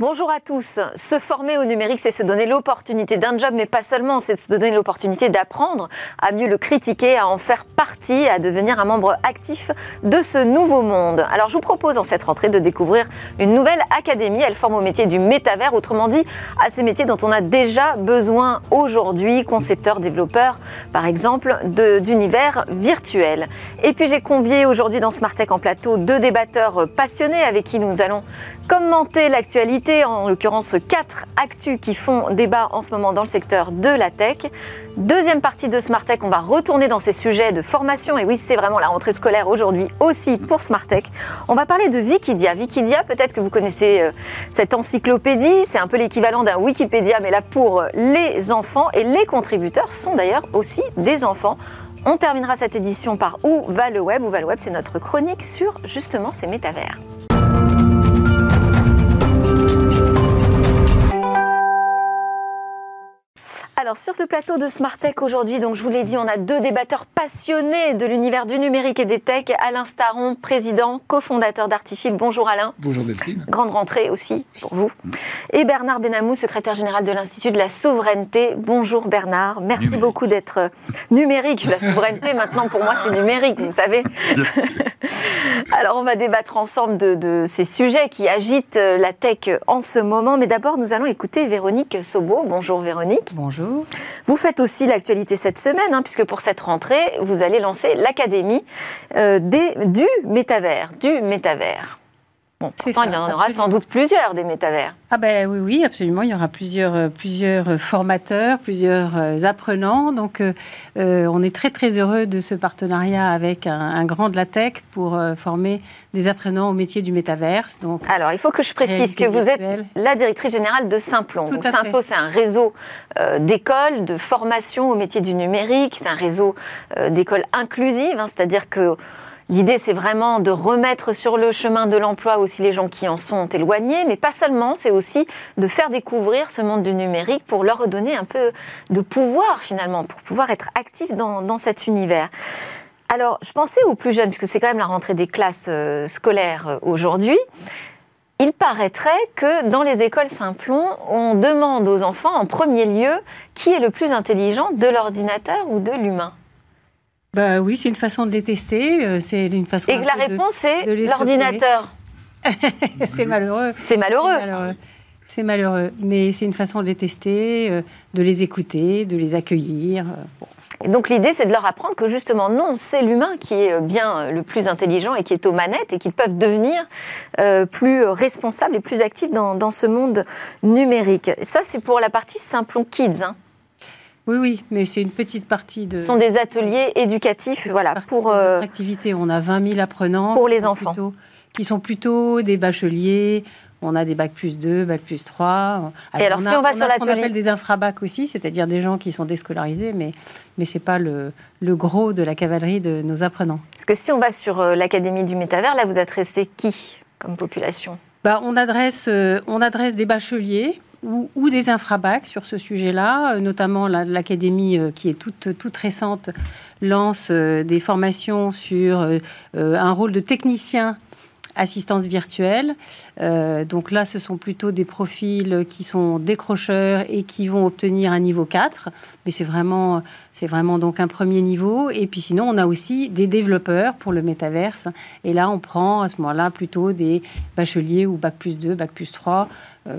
Bonjour à tous. Se former au numérique, c'est se donner l'opportunité d'un job, mais pas seulement, c'est se donner l'opportunité d'apprendre à mieux le critiquer, à en faire partie, à devenir un membre actif de ce nouveau monde. Alors je vous propose en cette rentrée de découvrir une nouvelle académie. Elle forme au métier du métavers, autrement dit à ces métiers dont on a déjà besoin aujourd'hui, concepteurs, développeurs, par exemple, d'univers virtuels. Et puis j'ai convié aujourd'hui dans Smart Tech en plateau deux débatteurs passionnés avec qui nous allons commenter l'actualité, en l'occurrence quatre actus qui font débat en ce moment dans le secteur de la tech. Deuxième partie de Smart Tech, on va retourner dans ces sujets de formation. Et oui, c'est vraiment la rentrée scolaire aujourd'hui aussi pour Smart Tech. On va parler de Wikidia. Wikidia, peut-être que vous connaissez euh, cette encyclopédie. C'est un peu l'équivalent d'un Wikipédia, mais là pour les enfants. Et les contributeurs sont d'ailleurs aussi des enfants. On terminera cette édition par Où va le web? Où va le web, c'est notre chronique sur justement ces métavers. Alors sur ce plateau de Smart Tech aujourd'hui, donc je vous l'ai dit, on a deux débatteurs passionnés de l'univers du numérique et des tech. Alain Staron, président, cofondateur d'Artifil. Bonjour Alain. Bonjour Delphine. Grande rentrée aussi pour vous. Et Bernard Benamou, secrétaire général de l'Institut de la souveraineté. Bonjour Bernard. Merci beaucoup d'être euh, numérique. La souveraineté maintenant pour moi c'est numérique, vous savez. Alors on va débattre ensemble de, de, ces sujets qui agitent euh, la tech en ce moment. Mais d'abord nous allons écouter Véronique Sobo. Bonjour Véronique. Bonjour. Vous faites aussi l'actualité cette semaine, hein, puisque pour cette rentrée, vous allez lancer l'Académie euh, du métavers. Du métavers. Bon, pourtant, il y en aura sans doute plusieurs des métavers. Ah ben oui, oui, absolument. Il y aura plusieurs, euh, plusieurs formateurs, plusieurs euh, apprenants. Donc, euh, on est très, très heureux de ce partenariat avec un, grand de la tech pour former des apprenants au métier du métaverse. Donc, Alors, il faut que je précise que vous êtes la directrice générale de Simplon. Tout Simplon, c'est un réseau d'écoles de formation au métier du numérique. C'est un réseau d'écoles inclusives, hein, c'est-à-dire que L'idée, c'est vraiment de remettre sur le chemin de l'emploi aussi les gens qui en sont éloignés, mais pas seulement, c'est aussi de faire découvrir ce monde du numérique pour leur redonner un peu de pouvoir finalement, pour pouvoir être actifs dans, cet univers. Alors, je pensais aux plus jeunes, puisque c'est quand même la rentrée des classes euh, scolaires euh, aujourd'hui. Il paraîtrait que dans les écoles Simplon, on demande aux enfants en premier lieu qui est le plus intelligent, de l'ordinateur ou de l'humain. Bah oui, c'est une façon de les tester. Euh, c'est une façon. Et la réponse est l'ordinateur. c'est malheureux. C'est malheureux. C'est malheureux. Mais c'est une façon de les tester, euh, de les écouter, de les accueillir. Euh, et donc l'idée, c'est de leur apprendre que justement, non, c'est l'humain qui est bien le plus intelligent et qui est aux manettes et qu'ils peuvent devenir plus responsables et plus actifs dans, dans ce monde numérique. Ça, c'est pour la partie Simplon Kids. Hein. Oui, oui, mais c'est une petite partie de. Ce sont des ateliers éducatifs, voilà, pour. Euh, activité. On a 20 000 apprenants. Pour les enfants. qui sont plutôt des bacheliers. On a des bacs plus 2, bacs plus 3. Et alors, si on va sur l'atelier. On appelle des infrabacs aussi, c'est-à-dire des gens qui sont déscolarisés, mais, mais ce n'est pas le, le, gros de la cavalerie de nos apprenants. Parce que si on va sur euh, l'Académie du Métavers, là, vous adressez qui comme population? Bah, on, adresse, euh, on adresse des bacheliers ou, des infrabacs sur ce sujet-là, euh, notamment l'Académie euh, qui est toute, toute récente lance euh, des formations sur un rôle de technicien assistance virtuelle. donc là, ce sont plutôt des profils qui sont décrocheurs et qui vont obtenir un niveau 4. Mais c'est vraiment, c'est vraiment donc un premier niveau. Et puis sinon, on a aussi des développeurs pour le métaverse. Et là, on prend à ce moment-là plutôt des bacheliers ou bac plus 2, bac plus 3 euh,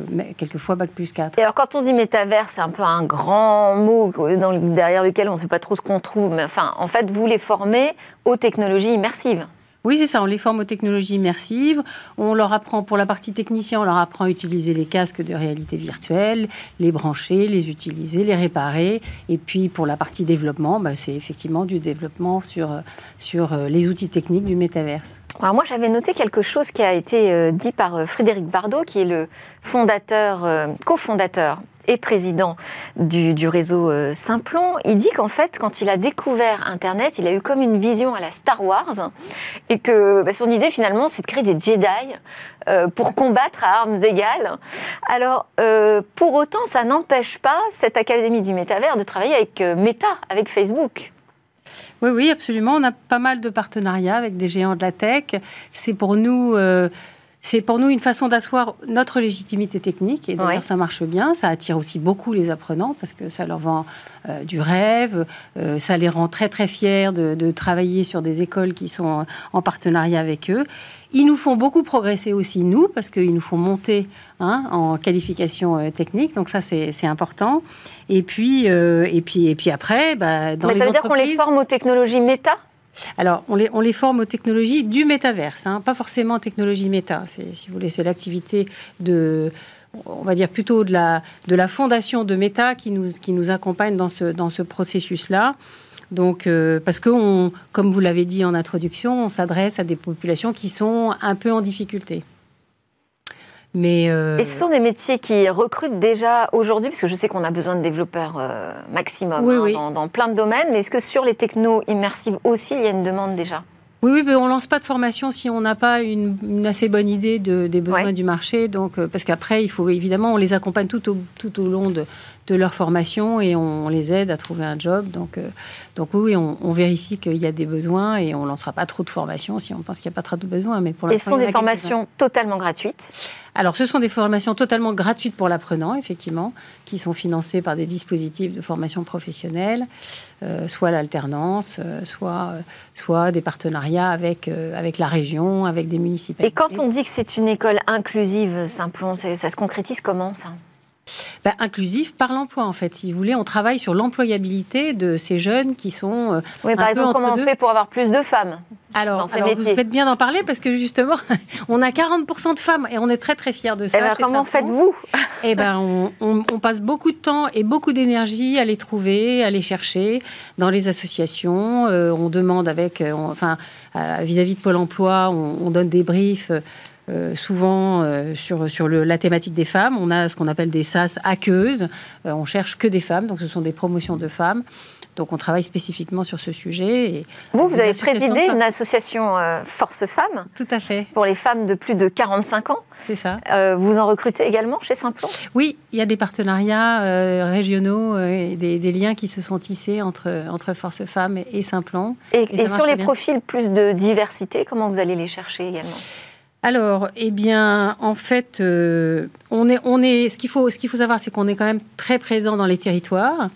mais quelquefois bac plus 4. Et alors quand on dit métavers, c'est un peu un grand mot dans, derrière lequel on ne sait pas trop ce qu'on trouve, mais enfin, en fait, vous les formez aux technologies immersives. Oui, c'est ça. On les forme aux technologies immersives. On leur apprend, pour la partie technicien, on leur apprend à utiliser les casques de réalité virtuelle, les brancher, les utiliser, les réparer. Et puis, pour la partie développement, bah, c'est effectivement du développement sur, sur euh, les outils techniques du métaverse. Alors moi, j'avais noté quelque chose qui a été euh, dit par euh, Frédéric Bardot, qui est le fondateur, cofondateur et président du, réseau euh, Simplon, il dit qu'en fait, quand il a découvert Internet, il a eu comme une vision à la Star Wars et que bah, son idée finalement, c'est de créer des Jedi euh, pour combattre à armes égales. Alors, euh, pour autant, ça n'empêche pas cette Académie du Métavers de travailler avec Meta, avec Facebook. Oui, oui, absolument. On a pas mal de partenariats avec des géants de la tech. C'est pour nous c'est pour nous une façon d'asseoir notre légitimité technique et d'ailleurs ça marche bien. Ça attire aussi beaucoup les apprenants parce que ça leur vend euh, du rêve, euh, ça les rend très très fiers de, travailler sur des écoles qui sont en partenariat avec eux. Ils nous font beaucoup progresser aussi nous parce qu'ils nous font monter hein, en qualification euh, technique, donc ça c'est important. Et puis et puis et puis après, bah, dans Mais ça veut dire qu'on les forme aux technologies méta? Alors, on les, on forme aux technologies du métaverse, hein, pas forcément aux technologies méta. Si vous voulez, c'est l'activité de, on va dire plutôt de la, de la fondation de méta qui nous, qui nous accompagne dans ce, dans ce processus-là. Donc, euh, parce que, comme vous l'avez dit en introduction, on s'adresse à des populations qui sont un peu en difficulté. Euh, Et ce sont des métiers qui recrutent déjà aujourd'hui, parce que je sais qu'on a besoin de développeurs euh, maximum hein, Dans, plein de domaines, mais est-ce que sur les technos immersives aussi, il y a une demande déjà? Oui, oui, mais on lance pas de formation si on n'a pas une, assez bonne idée des besoins du marché. Donc, euh, parce qu'après, il faut évidemment, on les accompagne tout au, tout au long de, de leur formation et on, les aide à trouver un job. Donc, euh, donc oui, on, vérifie qu'il y a des besoins et on ne lancera pas trop de formations si on pense qu'il n'y a pas trop de besoins. Mais pour et ce sont des formations totalement gratuites? Alors, ce sont des formations totalement gratuites pour l'apprenant, effectivement, qui sont financées par des dispositifs de formation professionnelle, euh, soit l'alternance, euh, soit, soit des partenariats avec, avec la région, avec des municipalités. Et quand on dit que c'est une école inclusive, Simplon, ça se concrétise comment ça? Bah, inclusif par l'emploi, en fait. Si vous voulez, on travaille sur l'employabilité de ces jeunes qui sont. Euh, oui, par exemple, comment on fait pour avoir plus de femmes alors, dans ces alors vous faites bien d'en parler parce que justement, on a 40% de femmes et on est très très fiers de ça. Et eh ben, comment faites-vous Eh ben, on, passe beaucoup de temps et beaucoup d'énergie à les trouver, à les chercher dans les associations. Euh, on demande avec, euh, enfin, vis-à-vis de Pôle Emploi, on donne des briefs euh, souvent euh, sur, sur la thématique des femmes. On a ce qu'on appelle des SAS aqueuses. Euh, on cherche que des femmes, donc ce sont des promotions de femmes. Donc on travaille spécifiquement sur ce sujet. Et vous, vous avez présidé une association Force Femmes. Tout à fait. Pour les femmes de plus de 45 ans. C'est ça. vous en recrutez également chez Simplon Oui, il y a des partenariats régionaux et des, liens qui se sont tissés entre, entre Force Femmes et, Simplon. Et, et sur les profils plus de diversité, comment vous allez les chercher également? Alors, eh bien, en fait, euh, on est, on est, ce qu'il faut, ce qu'il faut savoir, c'est qu'on est quand même très présent dans les territoires.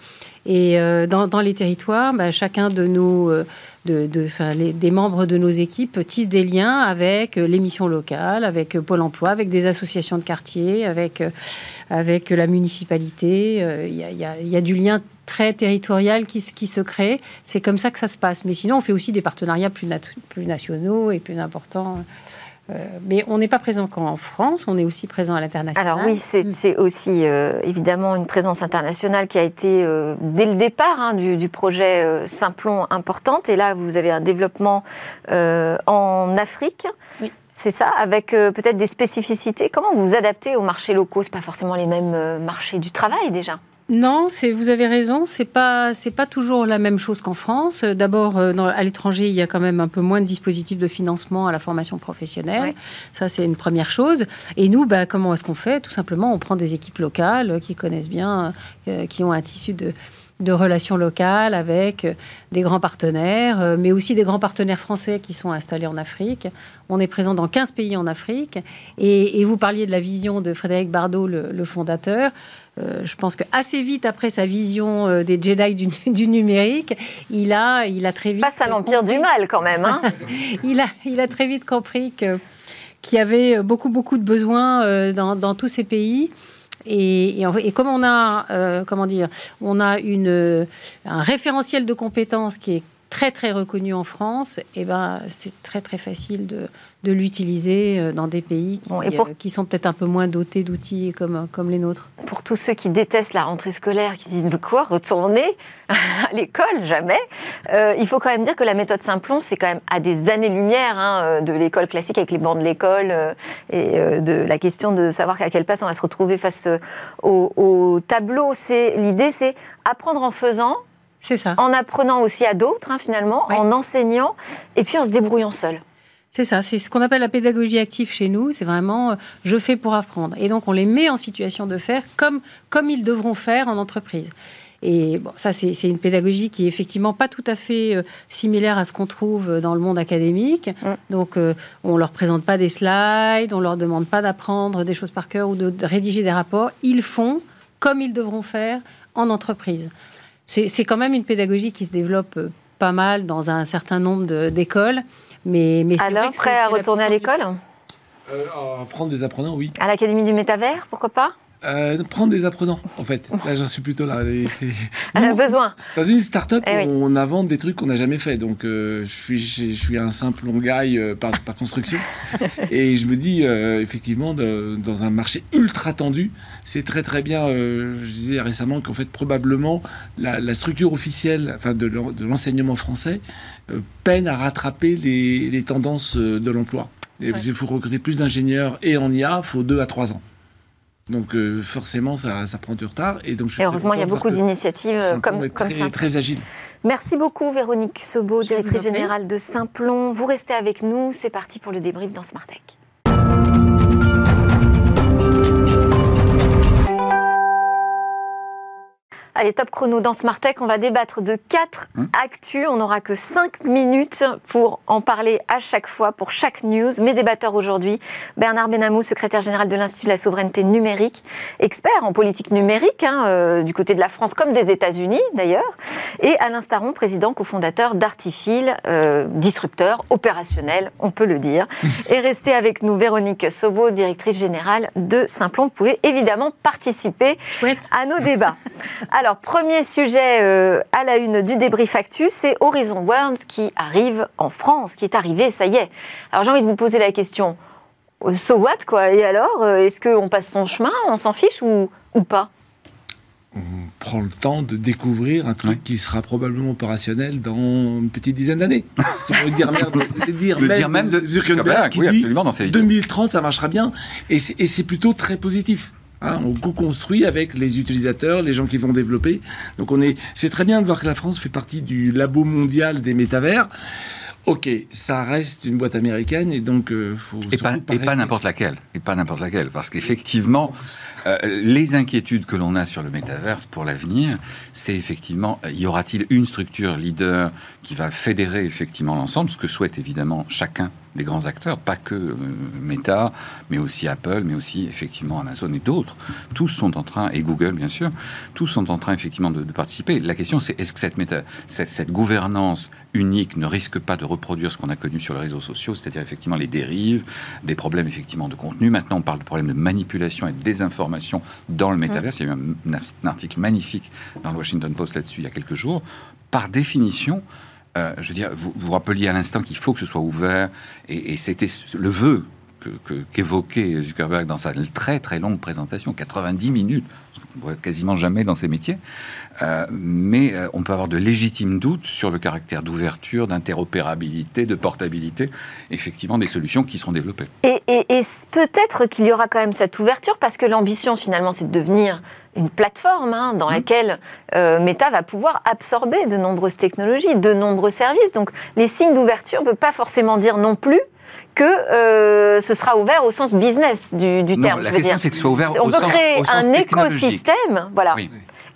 Et euh, dans, les territoires, bah, chacun de nos, euh, des membres de nos équipes tissent des liens avec les missions locales, avec Pôle Emploi, avec des associations de quartier, avec, la municipalité. Il y, a, du lien très territorial qui, se crée. C'est comme ça que ça se passe. Mais sinon, on fait aussi des partenariats plus nationaux et plus importants. Euh, mais on n'est pas présent qu'en France, on est aussi présent à l'international. Alors oui, c'est mm. aussi euh, évidemment une présence internationale qui a été euh, dès le départ hein, du, projet Simplon importante. Et là, vous avez un développement en Afrique. Oui. C'est ça, avec peut-être des spécificités. Comment vous vous adaptez aux marchés locaux? Ce pas forcément les mêmes marchés du travail déjà. Non, c'est vous avez raison. C'est pas c'est pas toujours la même chose qu'en France. D'abord, euh, à l'étranger, il y a quand même un peu moins de dispositifs de financement à la formation professionnelle. Ça, c'est une première chose. Et nous, bah, comment est-ce qu'on fait? Tout simplement, on prend des équipes locales qui connaissent bien, euh, qui ont un tissu de de relations locales avec des grands partenaires, mais aussi des grands partenaires français qui sont installés en Afrique. On est présent dans 15 pays en Afrique. Et, vous parliez de la vision de Frédéric Bardot, le fondateur. Euh, je pense qu'assez vite après sa vision euh, des Jedi du, numérique, il a, il a très vite. Face à l'empire du mal, quand même. Hein il, a, il a très vite compris que, qu'il y avait beaucoup, beaucoup de besoins euh, dans, dans tous ces pays. Et, et, comme on a, comment dire, on a une, un référentiel de compétences qui est très très reconnu en France, et eh ben, c'est très très facile de, de l'utiliser euh, dans des pays qui, euh, qui sont peut-être un peu moins dotés d'outils comme, comme les nôtres. Pour tous ceux qui détestent la rentrée scolaire, qui disent mais quoi, retourner à l'école, jamais, euh, il faut quand même dire que la méthode Simplon, c'est quand même à des années-lumière hein, de l'école classique avec les bancs de l'école et de la question de savoir à quelle place on va se retrouver face au, au tableau. L'idée, c'est apprendre en faisant c'est ça. En apprenant aussi à d'autres, hein, finalement, en enseignant, et puis en se débrouillant seul. C'est ça, c'est ce qu'on appelle la pédagogie active chez nous. C'est vraiment euh, je fais pour apprendre. Et donc on les met en situation de faire comme, comme ils devront faire en entreprise. Et bon, ça, c'est une pédagogie qui est effectivement pas tout à fait similaire à ce qu'on trouve dans le monde académique. Mm. Donc, on leur présente pas des slides, on leur demande pas d'apprendre des choses par cœur ou de, de rédiger des rapports. Ils font comme ils devront faire en entreprise. C'est quand même une pédagogie qui se développe pas mal dans un certain nombre d'écoles. Mais, mais Alors, prêt à retourner à l'école euh, Prendre des apprenants, oui. À l'Académie du Métavers, pourquoi pas? Euh, prendre des apprenants, en fait. Là, j'en suis plutôt là. Elle a besoin. Dans une start-up, eh on invente des trucs qu'on n'a jamais fait. Donc, euh, je, suis, je, suis un simple long guy par, par, construction. et je me dis, effectivement, dans un marché ultra tendu, c'est très très bien. je disais récemment qu'en fait, probablement, la, structure officielle enfin, de l'enseignement français peine à rattraper les, les tendances de l'emploi. Il faut recruter plus d'ingénieurs et en IA, il faut deux à trois ans. Donc euh, forcément, ça, prend du retard. Et, donc, heureusement, il y a beaucoup d'initiatives comme, comme ça. Très agile. Merci beaucoup, Véronique Sobo, directrice générale de Simplon. Vous restez avec nous. C'est parti pour le débrief dans Smart Tech. Allez, top chrono dans Smart Tech. On va débattre de quatre hein actus. On n'aura que cinq minutes pour en parler à chaque fois, pour chaque news. Mes débatteurs aujourd'hui, Bernard Benamou, secrétaire général de l'Institut de la souveraineté numérique, expert en politique numérique, hein, euh, du côté de la France comme des États-Unis d'ailleurs, et Alain Staron, président cofondateur d'Artifil, euh, disrupteur opérationnel, on peut le dire. et restez avec nous, Véronique Sobo, directrice générale de Simplon. Vous pouvez évidemment participer à nos débats. Alors, premier sujet euh, à la une du débrief actu, c'est Horizon World qui arrive en France, qui est arrivé, ça y est. Alors, j'ai envie de vous poser la question, euh, so what, quoi? Et alors, euh, est-ce qu'on passe son chemin, on s'en fiche ou, ou pas? On prend le temps de découvrir un truc qui sera probablement opérationnel dans une petite dizaine d'années. Si on veut dire, dire, le dire même de Zuckerberg, qui dit dans 2030 ça marchera bien et c'est plutôt très positif. Hein, on co-construit avec les utilisateurs, les gens qui vont développer. Donc on est, c'est très bien de voir que la France fait partie du labo mondial des métavers. Ok, ça reste une boîte américaine et donc euh, faut et pas, et pas n'importe laquelle et pas n'importe laquelle parce qu'effectivement euh, les inquiétudes que l'on a sur le métaverse pour l'avenir, c'est effectivement euh, y aura-t-il une structure leader qui va fédérer effectivement l'ensemble, ce que souhaite évidemment chacun des grands acteurs, pas que euh, Meta, mais aussi Apple, mais aussi effectivement Amazon et d'autres. Tous sont en train, et Google bien sûr, tous sont en train effectivement de, participer. La question c'est est-ce que cette, méta, cette, gouvernance unique ne risque pas de reproduire ce qu'on a connu sur les réseaux sociaux, c'est-à-dire effectivement les dérives, des problèmes effectivement de contenu. Maintenant on parle de problèmes de manipulation et de désinformation dans le métaverse. Il y a eu un, un article magnifique dans le Washington Post là-dessus il y a quelques jours. Par définition, euh, je veux dire, vous vous rappeliez à l'instant qu'il faut que ce soit ouvert, et, c'était le vœu qu'évoquait Zuckerberg dans sa très très longue présentation, 90 minutes, quasiment jamais dans ces métiers. Euh, mais euh, on peut avoir de légitimes doutes sur le caractère d'ouverture, d'interopérabilité, de portabilité, effectivement, des solutions qui seront développées. Et, et peut-être qu'il y aura quand même cette ouverture, parce que l'ambition, finalement, c'est de devenir une plateforme hein, dans mmh. laquelle euh, Meta va pouvoir absorber de nombreuses technologies, de nombreux services. Donc les signes d'ouverture ne veulent pas forcément dire non plus que euh, ce sera ouvert au sens business du, du terme. La question, c'est que ce soit ouvert On au, sens, créer un écosystème, voilà.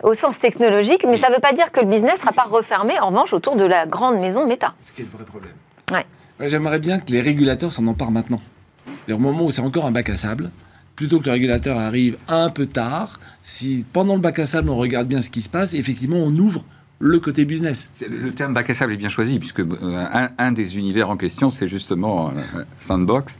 Au sens technologique, mais ça ne veut pas dire que le business ne sera pas refermé, en revanche, autour de la grande maison Meta. Ce qui est le vrai problème. Ouais. J'aimerais bien que les régulateurs s'en emparent maintenant. Au moment où c'est encore un bac à sable, plutôt que le régulateur arrive un peu tard, si pendant le bac à sable on regarde bien ce qui se passe, effectivement on ouvre le côté business. Le terme bac à sable est bien choisi, puisque euh, un, des univers en question, c'est justement euh, Sandbox,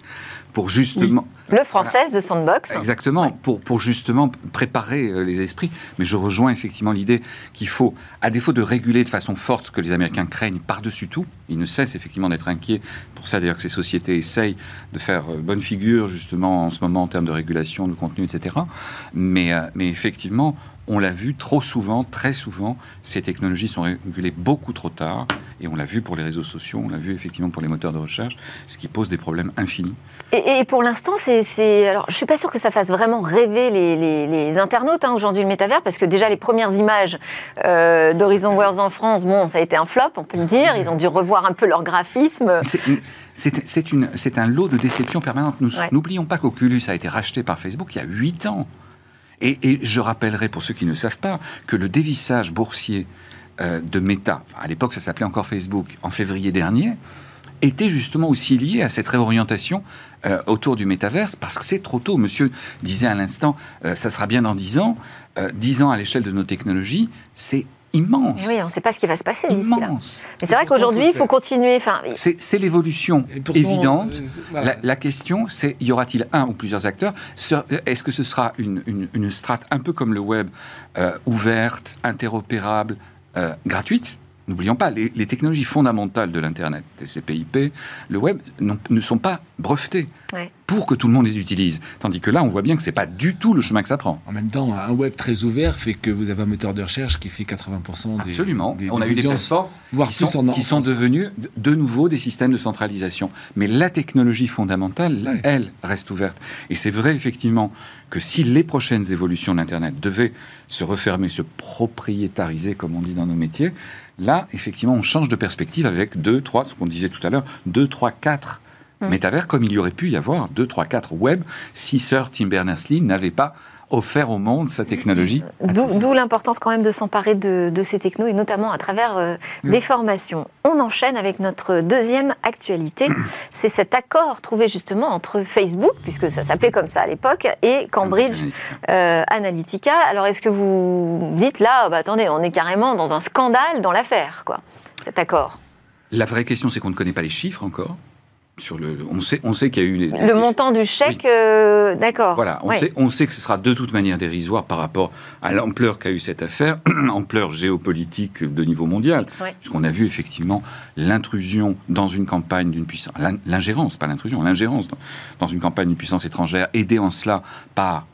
pour justement... Le français de Sandbox. Exactement, pour, pour justement préparer euh, les esprits. Mais je rejoins effectivement l'idée qu'il faut, à défaut de réguler de façon forte ce que les Américains craignent par-dessus tout, ils ne cessent effectivement d'être inquiets. Pour ça, d'ailleurs, que ces sociétés essayent de faire euh, bonne figure, justement, en ce moment, en termes de régulation, de contenu, etc. Mais, euh, mais effectivement, on l'a vu trop souvent, très souvent, ces technologies sont régulées beaucoup trop tard. Et on l'a vu pour les réseaux sociaux, on l'a vu effectivement pour les moteurs de recherche, ce qui pose des problèmes infinis. Et, pour l'instant, c'est, alors je suis pas sûr que ça fasse vraiment rêver les, internautes hein, aujourd'hui le métavers, parce que déjà les premières images euh, d'Horizon Worlds en France, bon, ça a été un flop, on peut le dire. Ils ont dû revoir un peu leur graphisme. C'est un lot de déception permanente. Nous n'oublions pas qu'Oculus a été racheté par Facebook il y a 8 ans Et, je rappellerai pour ceux qui ne savent pas que le dévissage boursier euh, de Meta, à l'époque ça s'appelait encore Facebook, en février dernier, était justement aussi lié à cette réorientation euh, autour du métaverse, parce que c'est trop tôt. Monsieur disait à l'instant, euh, ça sera bien dans 10 ans. 10 ans à l'échelle de nos technologies, c'est immense. Oui, on ne sait pas ce qui va se passer d'ici là. Mais c'est vrai qu'aujourd'hui, il faut continuer. Enfin, c'est l'évolution évidente. la, question, c'est y aura-t-il un ou plusieurs acteurs? Est-ce que ce sera une, une, strate un peu comme le web, ouverte, interopérable, euh, gratuite? N'oublions pas, les, technologies fondamentales de l'Internet, TCP/IP, le web, ne sont pas brevetées pour que tout le monde les utilise. Tandis que là, on voit bien que ce n'est pas du tout le chemin que ça prend. En même temps, un web très ouvert fait que vous avez un moteur de recherche qui fait 80% des Absolument. on a eu des plateformes qui, sont, qui sont devenus de nouveau des systèmes de centralisation. Mais la technologie fondamentale, elle, reste ouverte. Et c'est vrai, effectivement, que si les prochaines évolutions de l'Internet devaient se refermer, se propriétariser, comme on dit dans nos métiers, là, effectivement, on change de perspective avec deux, trois, ce qu'on disait tout à l'heure, deux, trois, quatre mm. métavers, comme il y aurait pu y avoir deux, trois, quatre web si Sir Tim Berners-Lee n'avait pas offert au monde sa technologie. D'où l'importance quand même de s'emparer de, ces technos et notamment à travers euh, mm. des formations. On enchaîne avec notre deuxième actualité. C'est cet accord trouvé justement entre Facebook, puisque ça s'appelait comme ça à l'époque, et Cambridge euh, Analytica. Alors est-ce que vous dites là, bah, attendez, on est carrément dans un scandale dans l'affaire, quoi, cet accord? La vraie question, c'est qu'on ne connaît pas les chiffres encore on sait, on sait qu'il y a eu le montant du chèque, euh, d'accord. Voilà, on, sait, on sait que ce sera de toute manière dérisoire par rapport à l'ampleur qu'a eu cette affaire, ampleur géopolitique de niveau mondial, puisqu'on a vu effectivement l'intrusion dans une campagne d'une puissance, l'ingérence, pas l'intrusion, l'ingérence dans, une campagne d'une puissance étrangère, aidée en cela par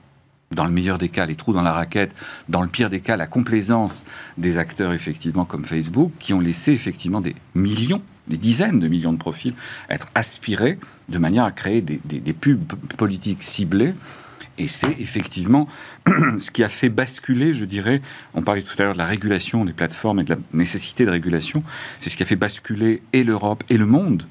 dans le meilleur des cas, les trous dans la raquette, dans le pire des cas, la complaisance des acteurs, effectivement, comme Facebook, qui ont laissé effectivement des millions des dizaines de millions de profils, être aspirés de manière à créer des, pubs politiques ciblées. Et c'est effectivement ce qui a fait basculer, je dirais, on parlait tout à l'heure de la régulation des plateformes et de la nécessité de régulation, c'est ce qui a fait basculer et l'Europe et le monde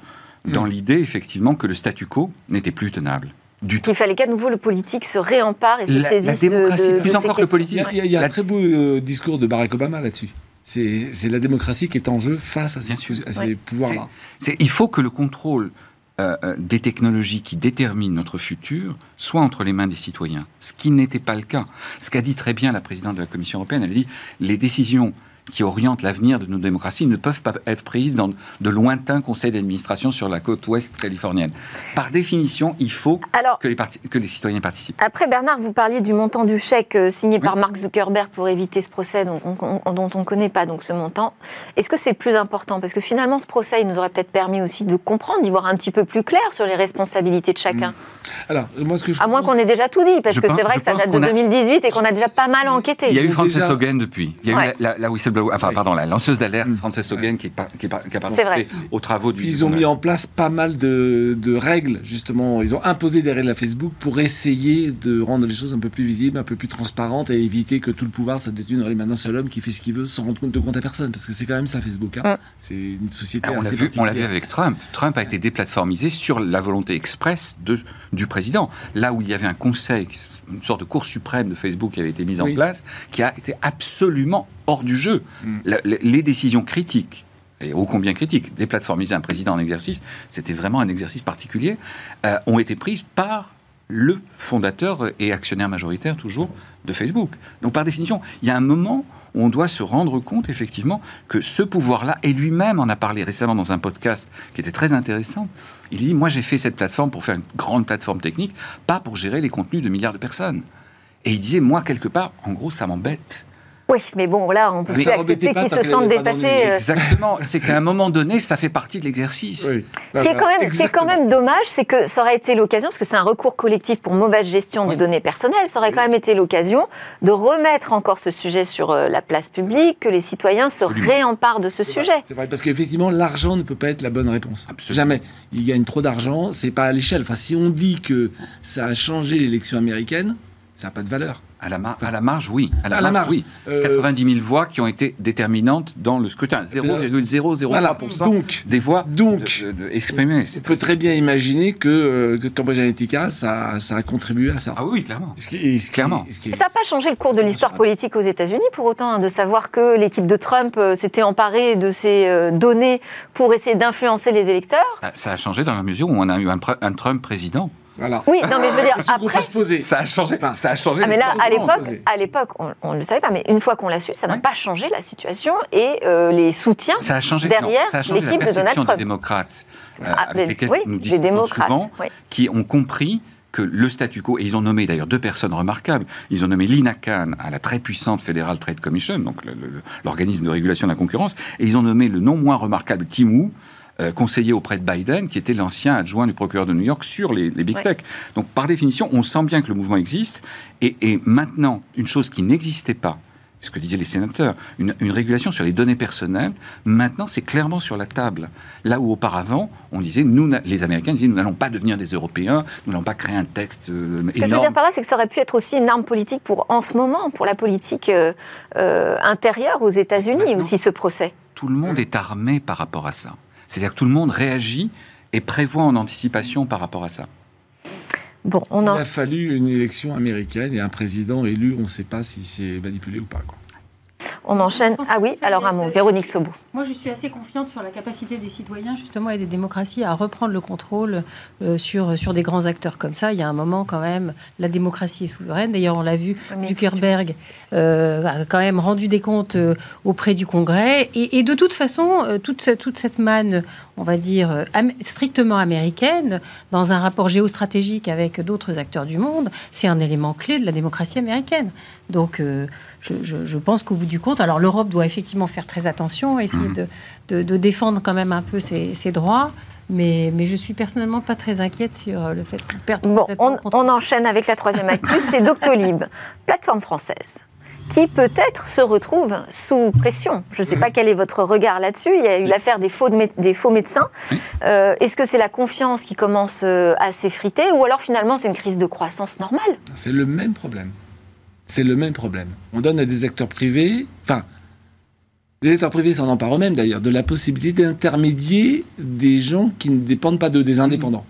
dans mm. l'idée, effectivement, que le statu quo n'était plus tenable. Du Il fallait qu'à nouveau le politique se réempare et se saisisse la démocratie, plus encore que le politique. Il y a, un très beau euh, discours de Barack Obama là-dessus. C'est la démocratie qui est en jeu face à ces, pouvoirs-là. Il faut que le contrôle euh, euh, des technologies qui déterminent notre futur soit entre les mains des citoyens, ce qui n'était pas le cas. Ce qu'a dit très bien la présidente de la Commission européenne, elle a dit les décisions qui orientent l'avenir de nos démocraties ne peuvent pas être prises dans de lointains conseils d'administration sur la côte ouest californienne. Par définition, il faut que, les que, les citoyens participent. Après, Bernard, vous parliez du montant du chèque euh, signé par Mark Zuckerberg pour éviter ce procès dont on ne connaît pas donc ce montant. Est-ce que c'est plus important? Parce que finalement, ce procès, il nous aurait peut-être permis aussi de comprendre, d'y voir un petit peu plus clair sur les responsabilités de chacun. Mm. Alors, moi, ce que je à moins qu'on ait déjà tout dit, parce que c'est vrai que ça date de 2018 et qu'on a déjà pas mal enquêté. Il y a eu Frances Hogan depuis. Il y a eu la, la, enfin, pardon, la lanceuse d'alerte, mm. Frances Hogan, qui, qui, qui, a participé aux travaux du. Ils ont mis en place pas mal de, règles, justement. Ils ont imposé des règles à Facebook pour essayer de rendre les choses un peu plus visibles, un peu plus transparentes et éviter que tout le pouvoir ça détune dans les mains d'un seul homme qui fait ce qu'il veut sans rendre compte de compte à personne. Parce que c'est quand même ça, Facebook. Hein. Mm. C'est une société. Ah, on l'a vu, on l'a vu avec Trump. Trump a été déplatformisé sur la volonté expresse de, du président. Là où il y avait un conseil, une sorte de cour suprême de Facebook qui avait été mise en place, qui a été absolument hors du jeu. Mm. les décisions critiques et ô combien critiques, déplatformiser un président en exercice, c'était vraiment un exercice particulier, euh, ont été prises par le fondateur et actionnaire majoritaire toujours de Facebook. Donc par définition, il y a un moment où on doit se rendre compte effectivement que ce pouvoir-là, et lui-même en a parlé récemment dans un podcast qui était très intéressant, il dit, moi j'ai fait cette plateforme pour faire une grande plateforme technique, pas pour gérer les contenus de milliards de personnes. Et il disait, moi quelque part, en gros, ça m'embête oui, mais bon, là, on peut aussi accepter qu'ils se sentent dépassés. Euh. Exactement. C'est qu'à un moment donné, ça fait partie de l'exercice. Ce qui est quand même, c'est quand même dommage, c'est que ça aurait été l'occasion, parce que c'est un recours collectif pour mauvaise gestion des données personnelles, ça aurait quand même été l'occasion de remettre encore ce sujet sur euh, la place publique, que les citoyens se réemparent de ce sujet. C'est vrai, parce qu'effectivement, l'argent ne peut pas être la bonne réponse. Jamais. Ils gagnent trop d'argent, c'est pas à l'échelle. Enfin, si on dit que ça a changé l'élection américaine, ça n'a pas de valeur. À la, à la marge, oui. À la, marge, oui. 90 000 voix qui ont été déterminantes dans le scrutin. 0,003% des voix donc, exprimées. On peut très bien imaginer que, Cambridge Analytica, ça, ça, a contribué à ça. Ah oui, clairement. clairement. ça n'a pas changé le cours de l'histoire politique aux États-Unis, pour autant, hein, de savoir que l'équipe de Trump s'était emparée de ces données pour essayer d'influencer les électeurs. Ah, ça a changé dans la mesure où on a eu un Trump président. Oui, non, mais je veux dire, après, ça a changé. ça a changé. Ah, mais là, à l'époque, à l'époque, on ne le savait pas, mais une fois qu'on l'a su, ça n'a pas changé la situation et euh, les soutiens ça a changé, derrière l'équipe de Donald Trump. des démocrates, euh, ah, avec lesquels nous discutons souvent, qui ont compris que le statu quo, et ils ont nommé d'ailleurs deux personnes remarquables, ils ont nommé Lina Khan à la très puissante Federal Trade Commission, donc l'organisme de régulation de la concurrence, et ils ont nommé le non moins remarquable Tim Wu, euh, conseiller auprès de Biden, qui était l'ancien adjoint du procureur de New York sur les, big tech. Donc, par définition, on sent bien que le mouvement existe. Et, maintenant, une chose qui n'existait pas, ce que disaient les sénateurs, une, régulation sur les données personnelles, maintenant c'est clairement sur la table. Là où auparavant, on disait, nous, les Américains disaient, nous n'allons pas devenir des Européens, nous n'allons pas créer un texte euh, Ce que je veux dire par là, c'est que ça aurait pu être aussi une arme politique pour, en ce moment, pour la politique euh, intérieure aux États-Unis aussi, ce procès. Tout le monde est armé par rapport à ça. C'est-à-dire que tout le monde réagit et prévoit en anticipation par rapport à ça. Bon, on Il a fallu une élection américaine et un président élu, on ne sait pas si c'est manipulé ou pas. Quoi. On enchaîne. Ah oui, alors un mot. Véronique Sobo. Moi, je suis assez confiante sur la capacité des citoyens, justement, et des démocraties à reprendre le contrôle euh, sur, sur des grands acteurs comme ça. Il y a un moment, quand même, la démocratie est souveraine. D'ailleurs, on l'a vu, Zuckerberg euh, a quand même rendu des comptes euh, auprès du Congrès. Et, de toute façon, toute, toute cette manne, on va dire, strictement américaine, dans un rapport géostratégique avec d'autres acteurs du monde, c'est un élément clé de la démocratie américaine. Donc, je, pense qu'au bout du compte, alors l'Europe doit effectivement faire très attention, essayer mmh. de, défendre quand même un peu ses, droits. Mais, mais, je suis personnellement pas très inquiète sur le fait qu'on perde. Bon, on, on, enchaîne avec la troisième actus, c'est Doctolib, plateforme française, qui peut-être se retrouve sous pression. Je ne sais pas quel est votre regard là-dessus. Il y a eu l'affaire des faux, des faux médecins. Euh, est-ce que c'est la confiance qui commence euh, à s'effriter ou alors finalement c'est une crise de croissance normale? C'est le même problème c'est le même problème. On donne à des acteurs privés, enfin, les acteurs privés s'en emparent eux-mêmes d'ailleurs, de la possibilité d'intermédier des gens qui ne dépendent pas d'eux, des indépendants.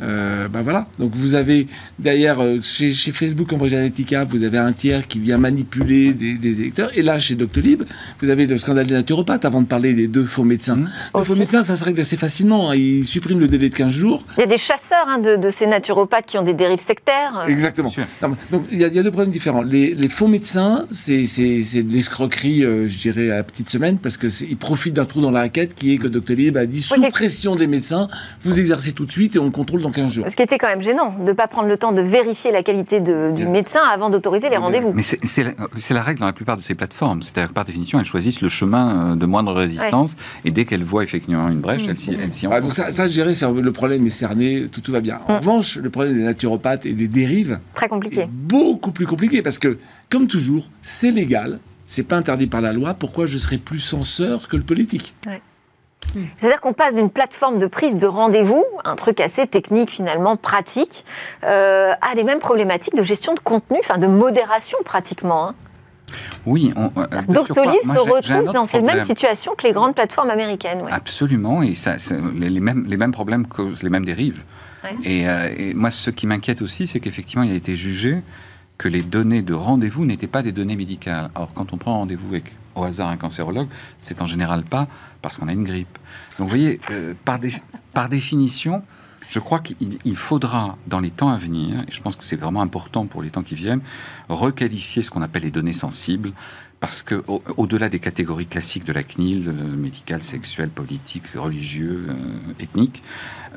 Euh, ben voilà. Donc vous avez d'ailleurs chez, Facebook Cambridge Analytica, vous avez un tiers qui vient manipuler des, électeurs. Et là, chez Doctolib, vous avez le scandale des naturopathes avant de parler des deux faux médecins. Mmh. Les faux médecins, ça se règle assez facilement. Hein. Ils suppriment le délai de 15 jours. Il y a des chasseurs hein, de, ces naturopathes qui ont des dérives sectaires. Exactement. donc il y, a, deux problèmes différents. Les, faux médecins, c'est de l'escroquerie, euh, je dirais, à petite semaine, parce qu'ils profitent d'un trou dans la raquette qui est que Doctolib a dit sous pression des médecins, vous exercez tout de suite et on contrôle 15 jours. Ce qui était quand même gênant, de ne pas prendre le temps de vérifier la qualité du médecin avant d'autoriser les rendez-vous. Mais c'est la, règle dans la plupart de ces plateformes. C'est-à-dire que par définition, elles choisissent le chemin euh, de moindre résistance et dès qu'elles voient effectivement une brèche, elles s'y ah, donc ça, dirais, le problème est cerné, tout, tout va bien. En mm. revanche, le problème des naturopathes et des dérives. Très compliqué. beaucoup plus compliqué parce que, comme toujours, c'est légal, c'est pas interdit par la loi. Pourquoi je serais plus censeur que le politique? C'est-à-dire qu'on passe d'une plateforme de prise de rendez-vous, un truc assez technique finalement, pratique, euh, à des mêmes problématiques de gestion de contenu, enfin de modération pratiquement. Hein. Oui. On, euh, Doctolib se retrouve dans cette même situation que les grandes plateformes américaines. Absolument, et ça, les, mêmes, les mêmes problèmes causent les mêmes dérives. Et, euh, et, moi, ce qui m'inquiète aussi, c'est qu'effectivement, il a été jugé que les données de rendez-vous n'étaient pas des données médicales. Or, quand on prend rendez-vous avec au hasard un cancérologue, c'est en général pas parce qu'on a une grippe. Donc vous voyez, euh, par, définition, je crois qu'il faudra, dans les temps à venir, et je pense que c'est vraiment important pour les temps qui viennent, requalifier ce qu'on appelle les données sensibles, parce que au-delà des catégories classiques de la CNIL, euh, médicale, sexuelle, politique, religieux, euh, ethnique,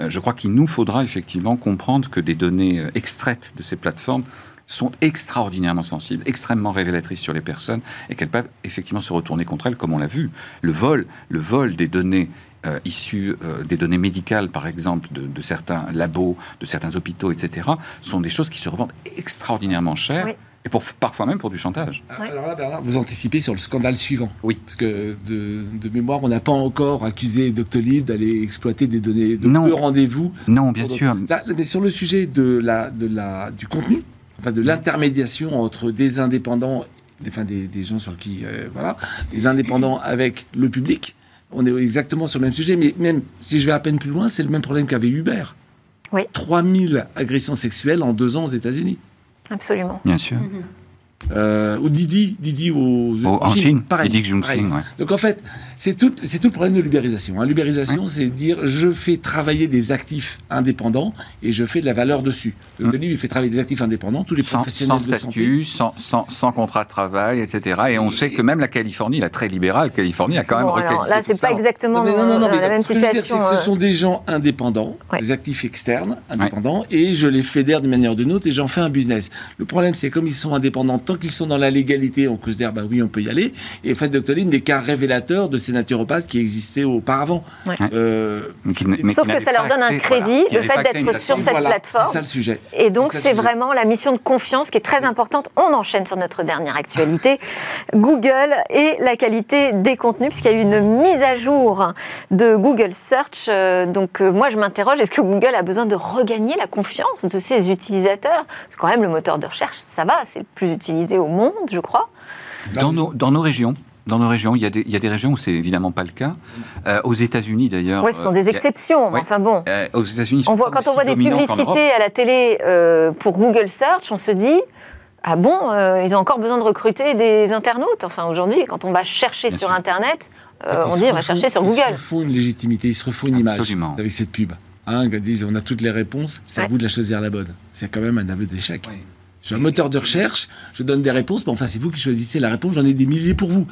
je crois qu'il nous faudra effectivement comprendre que des données extraites de ces plateformes sont extraordinairement sensibles, extrêmement révélatrices sur les personnes et qu'elles peuvent effectivement se retourner contre elles, comme on l'a vu. Le vol, le vol des données euh, issues euh, des données médicales, par exemple, de, certains labos, de certains hôpitaux, etc., sont des choses qui se revendent extraordinairement cher. Et pour, parfois même pour du chantage. Ah, alors là, Bernard, vous anticipez sur le scandale suivant. Oui. Parce que de, mémoire, on n'a pas encore accusé Doctolib d'aller exploiter des données de rendez-vous. Non, bien sûr. mais sur le sujet de la, de la, du contenu, enfin de l'intermédiation entre des indépendants, enfin des, des gens sur qui, euh, voilà, des indépendants avec le public. On est exactement sur le même sujet, mais même si je vais à peine plus loin, c'est le même problème qu'avait Uber. Oui. 3000 agressions sexuelles en deux ans aux États-Unis. Absolument. Bien sûr. Euh, ou Didi, Didi aux, Au- en Chine, pareil, Didi pareil. ouais. Donc en fait, c'est tout, c'est tout le problème de l'ubérisation. hein. L'ubérisation, Ouais. c'est dire je fais travailler des actifs indépendants et je fais de la valeur dessus. Le. Denis, il fait travailler des actifs indépendants, tous les Sans, professionnels sans de santé. statut, sans, sans, sans contrat de travail, etc. Et on sait que même la Californie, la très libérale Californie, a quand même alors là, c'est pas en- exactement Non, non, non, mais la même ce que je veux dire, situation. c'est que ce euh, sont des gens indépendants, Ouais. des actifs externes indépendants, et je les fédère d'une manière ou d'une autre et j'en fais un business. Le problème, c'est comme ils sont indépendants, tant qu'ils sont dans la légalité, on dire, bah oui, on peut y aller. Et en fait, Doctolib n'est qu'un révélateur de ces naturopathes qui existaient auparavant. Ouais. Euh, Mais mais Sauf que ça leur donne un crédit, voilà, le fait d'être sur cette voilà, plateforme. C'est ça le sujet. Et donc, C'est vraiment la mission de confiance qui est très importante. On enchaîne sur notre dernière actualité. Google et la qualité des contenus, puisqu'il y a eu une mise à jour de Google Search. Euh, Donc, euh, moi, je m'interroge, est-ce que Google a besoin de regagner la confiance de ses utilisateurs? Parce que quand même, le moteur de recherche, ça va, c'est le plus utilisé au monde, je crois. Dans nos, dans nos régions, dans nos régions, il y a des, il y a des régions où c'est évidemment pas le cas. Euh, aux États-Unis d'ailleurs. Oui, ce sont euh, des il a- exceptions, mais enfin bon. euh, aux États-Unis, On sont voit, quand on voit des publicités à la télé euh, pour Google Search, on se dit ah bon, euh, ils ont encore besoin de recruter des internautes? Enfin aujourd'hui, quand on va chercher Bien sur sûr. Internet, euh, on se dit on va chercher sur Ils se Google. refont une légitimité, ils se refont une image Absolument. avec cette pub. Hein, ils disent on a toutes les réponses, c'est à vous de la choisir la bonne. C'est quand même un aveu d'échec. Oui. Je suis un moteur de recherche, je donne des réponses, mais enfin c'est vous qui choisissez la réponse, j'en ai des milliers pour vous.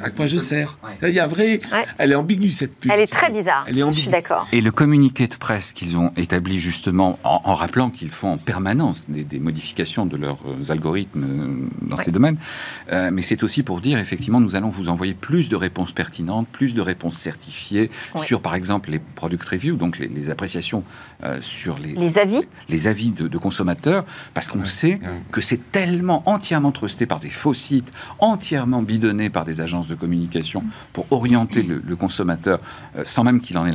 À quoi je sers Ouais. Il y a vrai... Ouais. Elle est ambiguë cette pub. Elle est très bizarre. Elle est je ambiguë. suis d'accord. Et le communiqué de presse qu'ils ont établi justement en, en rappelant qu'ils font en permanence des, des modifications de leurs euh, algorithmes euh, dans Ouais. ces domaines, Euh, mais c'est aussi pour dire effectivement nous allons vous envoyer plus de réponses pertinentes, plus de réponses certifiées Ouais. sur par exemple les product reviews, donc les, les appréciations euh, sur les, Les avis, les avis de, de consommateurs, parce qu'on sait ouais. que c'est tellement entièrement trusté par des faux sites, entièrement bidonné par des agences de communication pour orienter le, le consommateur, euh, sans même qu'il en ait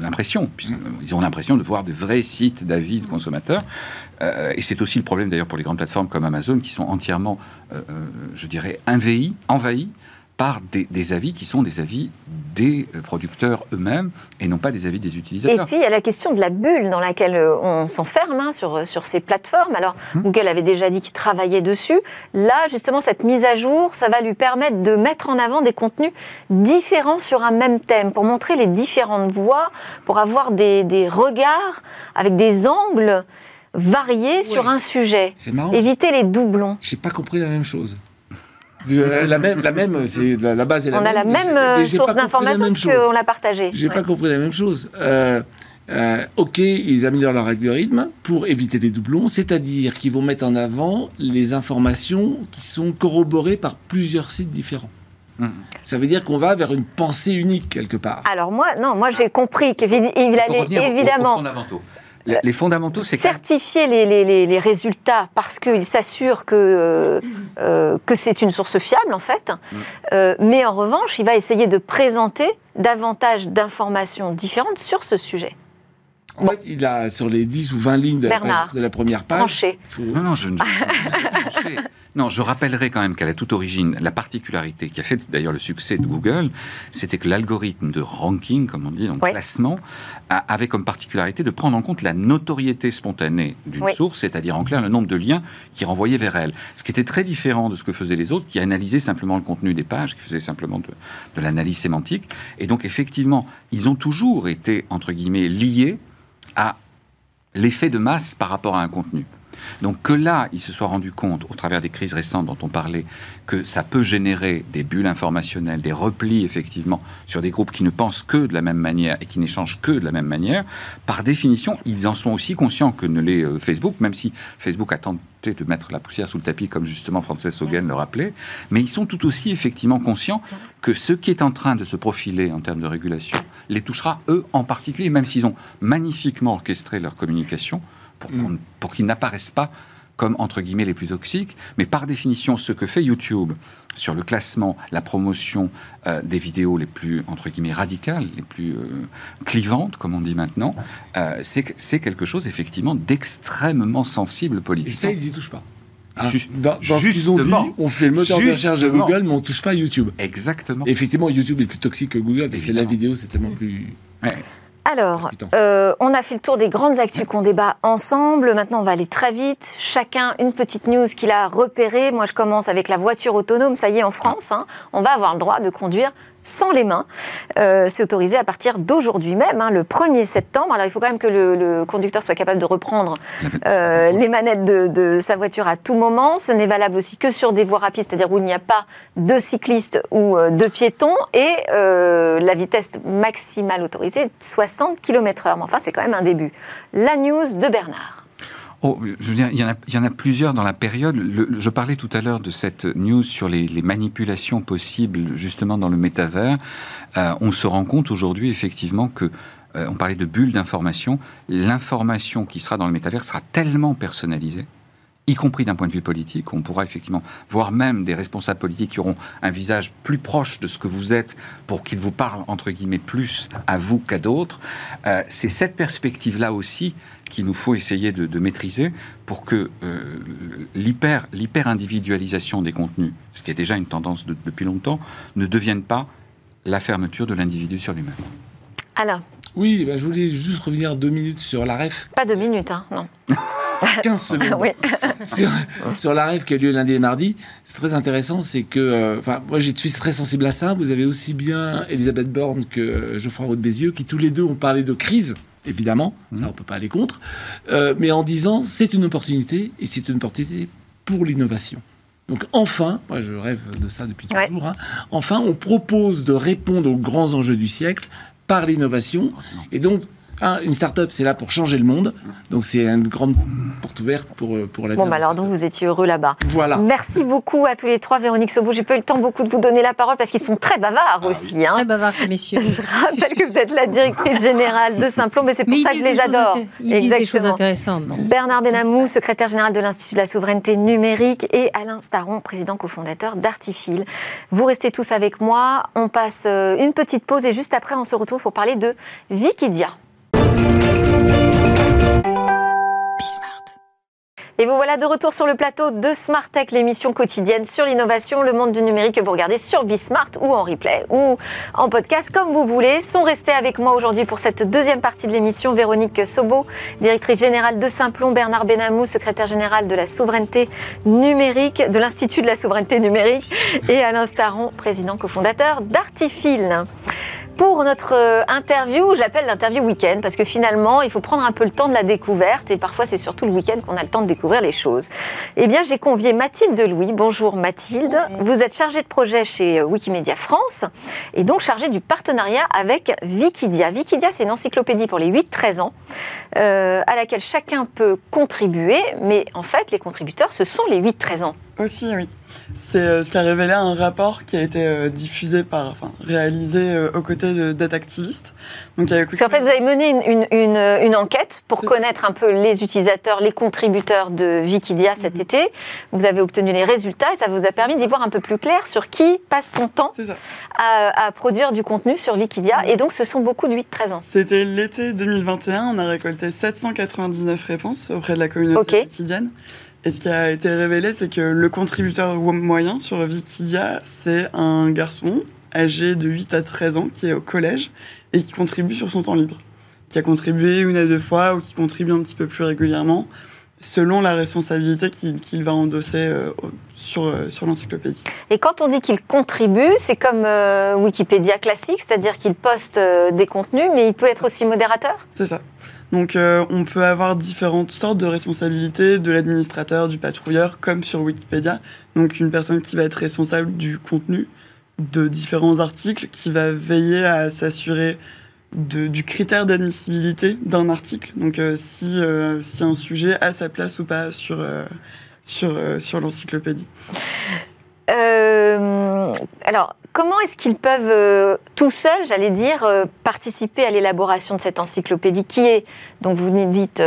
l'impression, puisqu'ils ont l'impression de voir de vrais sites d'avis de consommateurs. Euh, et c'est aussi le problème d'ailleurs pour les grandes plateformes comme Amazon, qui sont entièrement, euh, euh, je dirais, envahis par des, des avis qui sont des avis des euh, producteurs eux-mêmes et non pas des avis des Et utilisateurs. puis, il y a la question de la bulle dans laquelle euh, on s'enferme hein, sur, sur ces plateformes. Alors, Hum. Google avait déjà dit qu'il travaillait dessus. Là, justement, cette mise à jour, ça va lui permettre de mettre en avant des contenus différents sur un même thème, pour montrer les différentes voies, pour avoir des, des regards avec des angles variés sur un sujet. C'est marrant. Éviter les doublons. J'ai pas compris la même chose. Euh, La même, la même, c'est la, la base est la On même. a la même source d'information parce qu'on l'a partagée. J'ai Ouais. pas compris la même chose. Euh, euh, ok, ils améliorent leur algorithme pour éviter les doublons, c'est-à-dire qu'ils vont mettre en avant les informations qui sont corroborées par plusieurs sites différents. Mhm. Ça veut dire qu'on va vers une pensée unique quelque part. Alors moi, non, moi j'ai compris qu'il allait revenir aux- aux évidemment fondamentaux. Les, fondamentaux, c'est certifier les, les- résultats parce qu'il s'assure que, euh, euh, que c'est une source fiable en fait. Mm. Euh, mais en revanche, il va essayer de présenter davantage d'informations différentes sur ce sujet. En fait, il a sur les 10 ou 20 lignes de, la, Bernard, page- de la première page. tranché. faut- Non, non, je ne. non, je rappellerai quand même qu'à la toute origine, la particularité qui a fait d'ailleurs le succès de Google, c'était que l'algorithme de ranking, comme on dit, donc Ouais. classement, a- avait comme particularité de prendre en compte la notoriété spontanée d'une Oui. source, c'est-à-dire en clair le nombre de liens qui renvoyaient vers elle. Ce qui était très différent de ce que faisaient les autres, qui analysaient simplement le contenu des pages, qui faisaient simplement de, de l'analyse sémantique. Et donc, effectivement, ils ont toujours été, entre guillemets, liés à l'effet de masse par rapport à un contenu. Donc que là, il se soit rendu compte, au travers des crises récentes dont on parlait, que ça peut générer des bulles informationnelles, des replis effectivement sur des groupes qui ne pensent que de la même manière et qui n'échangent que de la même manière, par définition, ils en sont aussi conscients que ne l'est euh, Facebook, même si Facebook a tenté de mettre la poussière sous le tapis, comme justement Frances Hogan le rappelait, mais ils sont tout aussi effectivement conscients que ce qui est en train de se profiler en termes de régulation les touchera eux en particulier, même s'ils ont magnifiquement orchestré leur communication pour, qu'on- pour qu'ils n'apparaissent pas comme entre guillemets les plus toxiques. Mais par définition, ce que fait YouTube sur le classement, la promotion euh, des vidéos les plus entre guillemets radicales, les plus euh, clivantes, comme on dit maintenant, euh, c'est quelque chose effectivement d'extrêmement sensible politiquement. Et ça, ils n'y touchent pas. Ah, dans, ce qu'ils ont dit, on fait le moteur de recherche de Google, mais on touche pas à YouTube. Exactement. effectivement, YouTube est plus toxique que Google parce que la vidéo, c'est tellement plus. Alors, euh, on a fait le tour des grandes actus qu'on débat ensemble. Maintenant, on va aller très vite. Chacun une petite news qu'il a repérée. Moi, je commence avec la voiture autonome. Ça y est, en France, hein, on va avoir le droit de conduire sans les mains. Euh, c'est autorisé à partir d'aujourd'hui même, hein, le 1er septembre. Alors il faut quand même que le, conducteur soit capable de reprendre euh, les manettes de, sa voiture à tout moment. Ce n'est valable aussi que sur des voies rapides, c'est-à-dire où il n'y a pas de cyclistes ou euh, de piétons. Et la vitesse maximale autorisée est 60 km/h. Mais enfin, c'est quand même un début. La news de Bernard. Oh, je il, y en a, il y en a plusieurs dans la période. je parlais tout à l'heure de cette news sur les, manipulations possibles justement dans le métavers. Euh, on se rend compte aujourd'hui effectivement que euh, on parlait de bulles d'information. L'information qui sera dans le métavers sera tellement personnalisée y compris d'un point de vue politique. On pourra effectivement voir même des responsables politiques qui auront un visage plus proche de ce que vous êtes pour qu'ils vous parlent, entre guillemets, plus à vous qu'à d'autres. Euh, c'est cette perspective-là aussi qu'il nous faut essayer de, maîtriser pour que euh, l'hyper, individualisation des contenus, ce qui est déjà une tendance depuis longtemps, ne devienne pas la fermeture de l'individu sur lui-même. Alain Oui, bah, je voulais juste revenir deux minutes sur la REF. Pas deux minutes, hein, non. 15 secondes. oui. sur, la rêve qui a lieu lundi et mardi, c'est très intéressant, c'est que, euh, enfin, moi je suis très sensible à ça. Vous avez aussi bien Elisabeth Borne que Geoffroy Roux de Bézieux, qui tous les deux ont parlé de crise évidemment, ça mmh. on peut pas aller contre, euh, mais en disant c'est une opportunité et c'est une opportunité pour l'innovation. Donc enfin, moi je rêve de ça depuis toujours, hein, enfin on propose de répondre aux grands enjeux du siècle par l'innovation. Et donc une start-up, c'est là pour changer le monde. Donc, c'est une grande porte ouverte pour, euh, pour la Bon, bah alors, donc, vous étiez heureux là-bas. Voilà. Merci beaucoup à tous les trois. Véronique Sobou, j'ai pas eu le temps beaucoup de vous donner la parole parce qu'ils sont très bavards ah aussi. Hein. Très bavards, ces messieurs. Je rappelle que vous êtes la directrice générale de Simplon, mais c'est pour ça que je les adore. Ils Exactement. Disent des choses intéressantes. Bernard Benamou, secrétaire général de l'Institut de la souveraineté numérique, et Alain Staron, président cofondateur d'Artifil. Vous restez tous avec moi. On passe euh, une petite pause et juste après, on se retrouve pour parler de Wikidia. Et vous voilà de retour sur le plateau de Smart Tech, l'émission quotidienne sur l'innovation, le monde du numérique que vous regardez sur Bismart ou en replay ou en podcast comme vous voulez. Sont restés avec moi aujourd'hui pour cette deuxième partie de l'émission Véronique Sobo, directrice générale de Simplon, Bernard Benamou, secrétaire général de la souveraineté numérique, de l'Institut de la souveraineté numérique et Alain Staron, président cofondateur d'Artifil pour notre euh, interview, je l'appelle l'interview week-end, parce que finalement, il faut prendre un peu le temps de la découverte, et parfois c'est surtout le week-end qu'on a le temps de découvrir les choses. Eh bien, j'ai convié Mathilde Louis. Bonjour Mathilde. Vous êtes chargée de projet chez euh, Wikimedia France, et donc chargée du partenariat avec Wikidia. Wikidia, c'est une encyclopédie pour les 8-13 ans, euh, à laquelle chacun peut contribuer, mais en fait, les contributeurs, ce sont les 8-13 ans. Aussi, oui. C'est euh, ce qui a révélé un rapport qui a été euh, diffusé par, enfin, réalisé euh, aux côtés d'activistes. Donc, Parce qu'en fait, vous avez mené une, une, une, enquête pour connaître un peu les utilisateurs, les contributeurs de Wikidia cet mhm. été. Vous avez obtenu les résultats et ça vous a permis d'y voir un peu plus clair sur qui passe son temps à, à, produire du contenu sur Wikidia. Mhm. Et donc, ce sont beaucoup de 8-13 ans. C'était l'été 2021. On a récolté 799 réponses auprès de la communauté wikidienne. Et ce qui a été révélé, c'est que le contributeur moyen sur Wikidia, c'est un garçon âgé de 8 à 13 ans qui est au collège et qui contribue sur son temps libre. Qui a contribué une à deux fois ou qui contribue un petit peu plus régulièrement selon la responsabilité qu'il va endosser euh, sur, euh, sur l'encyclopédie. Et quand on dit qu'il contribue, c'est comme euh, Wikipédia classique, c'est-à-dire qu'il poste des contenus, mais il peut être aussi modérateur? C'est ça. Donc euh, on peut avoir différentes sortes de responsabilités de l'administrateur, du patrouilleur, comme sur Wikipédia. Donc une personne qui va être responsable du contenu de différents articles, qui va veiller à s'assurer du critère d'admissibilité d'un article. Donc euh, si, euh, si un sujet a sa place ou pas sur, sur, sur l'encyclopédie. alors, comment est-ce qu'ils peuvent euh, tout seuls, j'allais dire, euh, participer à l'élaboration de cette encyclopédie qui est, donc vous nous dites,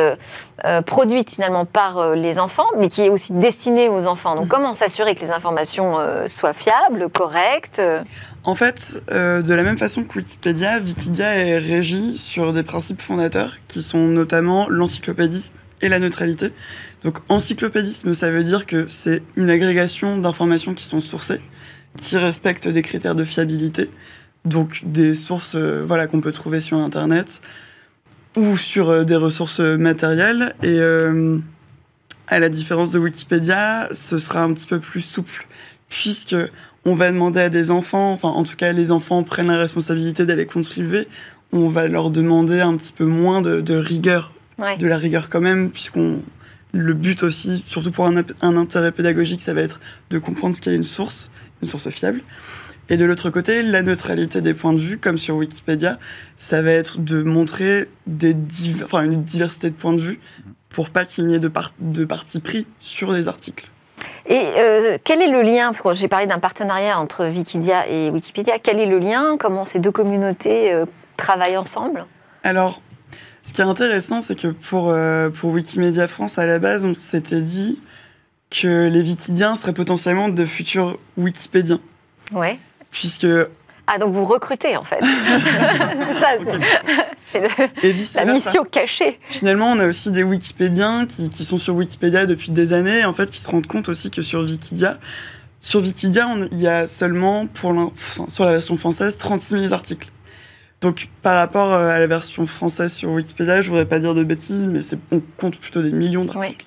produite finalement par les enfants, mais qui est aussi destinée aux enfants. Donc comment s'assurer que les informations soient fiables, correctes En fait, de la même façon que Wikipédia, Wikidia est régie sur des principes fondateurs qui sont notamment l'encyclopédisme et la neutralité. Donc encyclopédisme, ça veut dire que c'est une agrégation d'informations qui sont sourcées, qui respectent des critères de fiabilité, donc des sources euh, voilà, qu'on peut trouver sur Internet ou sur euh, des ressources matérielles. Et euh, à la différence de Wikipédia, ce sera un petit peu plus souple, puisque on va demander à des enfants, enfin en tout cas les enfants prennent la responsabilité d'aller contribuer, on va leur demander un petit peu moins de, rigueur, de la rigueur quand même, puisqu'on le but aussi, surtout pour un, intérêt pédagogique, ça va être de comprendre ce qu'est une source, une source fiable. Et de l'autre côté, la neutralité des points de vue, comme sur Wikipédia, ça va être de montrer des enfin, une diversité de points de vue pour pas qu'il n'y ait de, de parti pris sur les articles. Et euh, quel est le lien Parce que j'ai parlé d'un partenariat entre Wikidia et Wikipédia. Quel est le lien? Comment ces deux communautés euh, travaillent ensemble? Alors, ce qui est intéressant, c'est que pour, euh, pour Wikimedia France, à la base, on s'était dit que les Wikidiens seraient potentiellement de futurs Wikipédiens. Ouais. Puisque ah, donc vous recrutez en fait. c'est ça, c'est la mission cachée. Finalement, on a aussi des Wikipédiens qui, qui, sont sur Wikipédia depuis des années et en fait qui se rendent compte aussi que sur Wikidia, sur Wikidia, il y a seulement, pour sur la version française, 36 000 articles. Donc, par rapport euh, à la version française sur Wikipédia, je voudrais pas dire de bêtises, mais on compte plutôt des millions d'articles.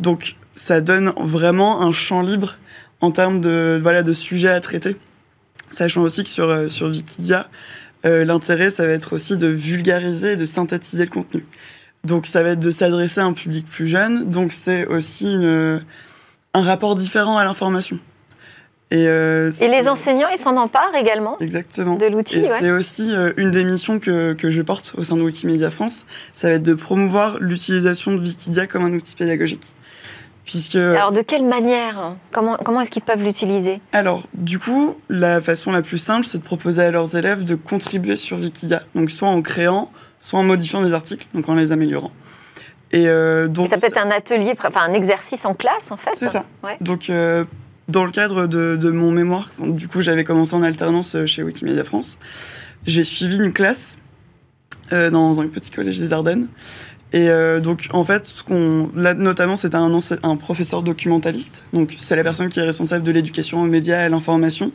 Donc, ça donne vraiment un champ libre en termes de, voilà, de sujets à traiter. Sachant aussi que sur, euh, sur Wikidia, euh, l'intérêt, ça va être aussi de vulgariser et de synthétiser le contenu. Donc, ça va être de s'adresser à un public plus jeune. Donc, c'est aussi une, un rapport différent à l'information. Euh, et, les enseignants, ils s'en emparent également Exactement. de l'outil. Et c'est aussi euh, une des missions que, que, je porte au sein de Wikimedia France. Ça va être de promouvoir l'utilisation de Wikidia comme un outil pédagogique. Puisque... Alors, de quelle manière Comment, comment est-ce qu'ils peuvent l'utiliser? Alors, du coup, la façon la plus simple, c'est de proposer à leurs élèves de contribuer sur Wikidia. Donc, soit en créant, soit en modifiant des articles, donc en les améliorant. Et, euh, donc, ça peut être un atelier, enfin un exercice en classe, en fait C'est ça. Donc, dans le cadre de, mon mémoire, du coup j'avais commencé en alternance euh, chez Wikimedia France, j'ai suivi une classe euh, dans un petit collège des Ardennes. Et euh, donc, en fait, là, notamment, c'était un, professeur documentaliste. Donc, c'est la personne qui est responsable de l'éducation aux médias et à l'information.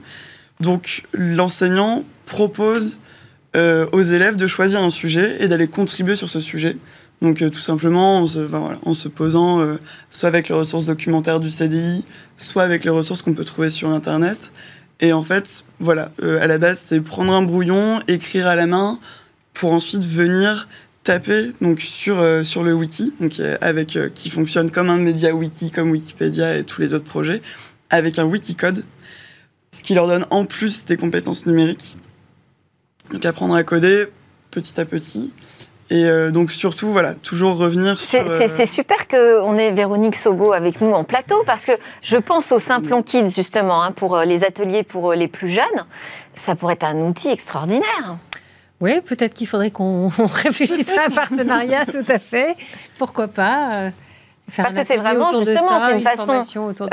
Donc, l'enseignant propose aux élèves de choisir un sujet et d'aller contribuer sur ce sujet. Donc euh, tout simplement en se, posant euh, soit avec les ressources documentaires du CDI, soit avec les ressources qu'on peut trouver sur Internet. Et en fait, voilà, euh, à la base, c'est prendre un brouillon, écrire à la main, pour ensuite venir taper donc sur, sur le wiki, donc, avec, qui fonctionne comme un média wiki, comme Wikipédia et tous les autres projets, avec un wikicode, ce qui leur donne en plus des compétences numériques. Donc apprendre à coder petit à petit. Et euh, donc surtout, voilà, toujours revenir sur... C'est euh, super qu'on ait Véronique Sobo avec nous en plateau, parce que je pense au Simplon Kids, justement, hein, pour euh, les ateliers pour les plus jeunes. Ça pourrait être un outil extraordinaire. Oui, peut-être qu'il faudrait qu'on réfléchisse à un partenariat, tout à fait. Pourquoi pas parce que c'est vraiment justement c'est une, façon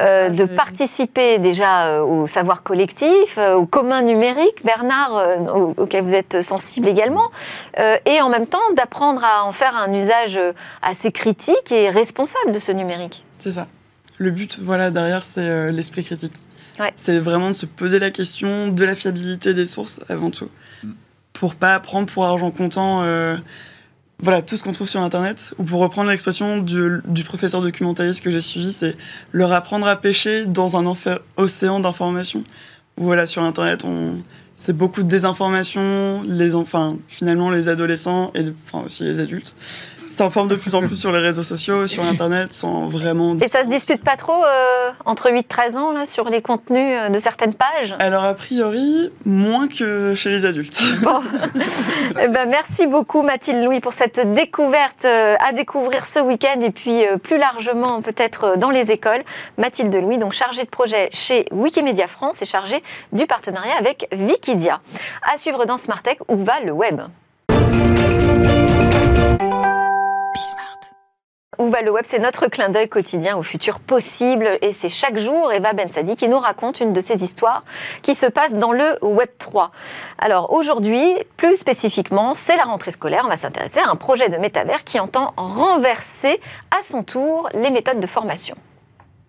euh, de, participer déjà euh, au savoir collectif, euh, au commun numérique, Bernard, auquel vous êtes sensible également, et en même temps d'apprendre à en faire un usage assez critique et responsable de ce numérique. C'est ça. Le but, voilà, derrière, c'est l'esprit critique. C'est vraiment de se poser la question de la fiabilité des sources avant tout. Pour pas prendre pour argent comptant voilà, tout ce qu'on trouve sur Internet, ou pour reprendre l'expression du, professeur documentaliste que j'ai suivi, c'est leur apprendre à pêcher dans un océan d'informations. Voilà, sur Internet, on, c'est beaucoup de désinformation, les enfin finalement les adolescents et enfin aussi les adultes s'informent de plus en plus sur les réseaux sociaux, sur Internet, sans vraiment... Et ça se dispute pas trop euh, entre 8 et 13 ans, là, sur les contenus euh, de certaines pages Alors, a priori, moins que chez les adultes. Bon. eh ben, merci beaucoup, Mathilde Louis, pour cette découverte euh, à découvrir ce week-end et puis plus largement, peut-être, dans les écoles. Mathilde Louis, donc chargée de projet chez Wikimedia France et chargée du partenariat avec Wikidia. À suivre dans Smartech, où va le web? Où va le web? C'est notre clin d'œil quotidien au futur possible et c'est chaque jour Eva Bensadi qui nous raconte une de ces histoires qui se passe dans le Web 3. Alors aujourd'hui, plus spécifiquement, c'est la rentrée scolaire. On va s'intéresser à un projet de métavers qui entend renverser à son tour les méthodes de formation.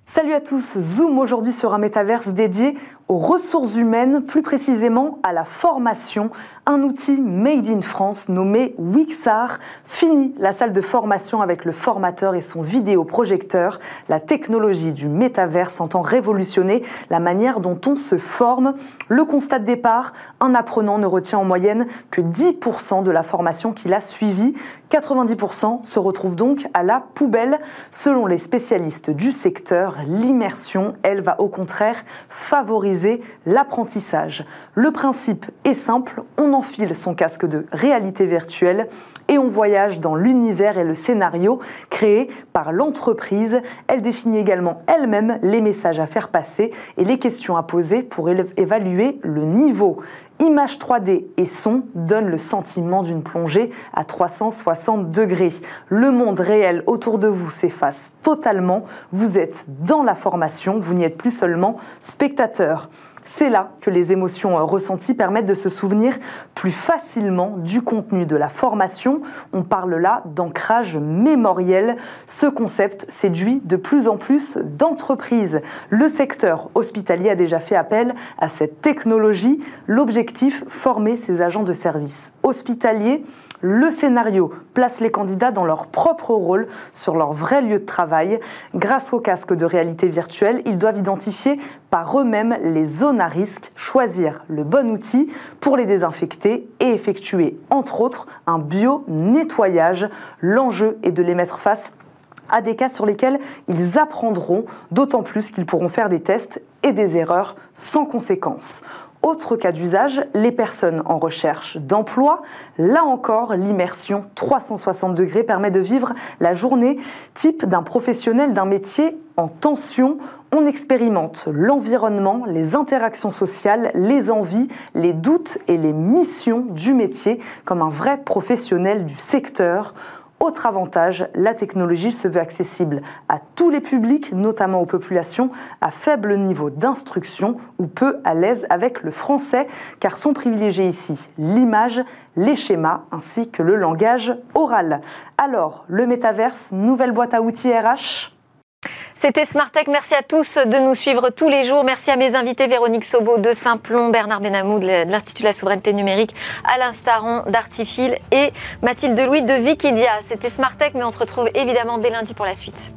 Salut à tous, Zoom aujourd'hui sur un métaverse dédié aux ressources humaines, plus précisément à la formation. Un outil made in France nommé Wixar finit la salle de formation avec le formateur et son vidéoprojecteur. La technologie du métaverse entend révolutionner la manière dont on se forme. Le constat de départ, un apprenant ne retient en moyenne que 10% de la formation qu'il a suivie. 90% se retrouvent donc à la poubelle. Selon les spécialistes du secteur, l'immersion, elle, va au contraire favoriser l'apprentissage. Le principe est simple, on enfile son casque de réalité virtuelle et on voyage dans l'univers et le scénario créé par l'entreprise. Elle définit également elle-même les messages à faire passer et les questions à poser pour évaluer le niveau. Image 3D et son donnent le sentiment d'une plongée à 360 degrés. Le monde réel autour de vous s'efface totalement. Vous êtes dans la formation, vous n'y êtes plus seulement spectateur. C'est là que les émotions euh, ressenties permettent de se souvenir plus facilement du contenu de la formation. On parle là d'ancrage mémoriel. Ce concept séduit de plus en plus d'entreprises. Le secteur hospitalier a déjà fait appel à cette technologie. L'objectif, former ses agents de service hospitaliers le scénario place les candidats dans leur propre rôle sur leur vrai lieu de travail. Grâce au casque de réalité virtuelle, ils doivent identifier par eux-mêmes les zones à risque, choisir le bon outil pour les désinfecter et effectuer, entre autres, un bio-nettoyage. L'enjeu est de les mettre face à des cas sur lesquels ils apprendront, d'autant plus qu'ils pourront faire des tests et des erreurs sans conséquence. Autre cas d'usage, les personnes en recherche d'emploi. Là encore, l'immersion 360 degrés permet de vivre la journée type d'un professionnel d'un métier en tension. On expérimente l'environnement, les interactions sociales, les envies, les doutes et les missions du métier comme un vrai professionnel du secteur. Autre avantage, la technologie se veut accessible à tous les publics, notamment aux populations à faible niveau d'instruction ou peu à l'aise avec le français, car sont privilégiés ici l'image, les schémas ainsi que le langage oral. Alors, le métaverse, nouvelle boîte à outils RH c'était Smartech. Merci à tous de nous suivre tous les jours. Merci à mes invités Véronique Sobo de Saint-Plon, Bernard Benamou de l'Institut de la souveraineté numérique, Alain Staron d'Artifil et Mathilde Louis de Wikidia. C'était Smartech, mais on se retrouve évidemment dès lundi pour la suite.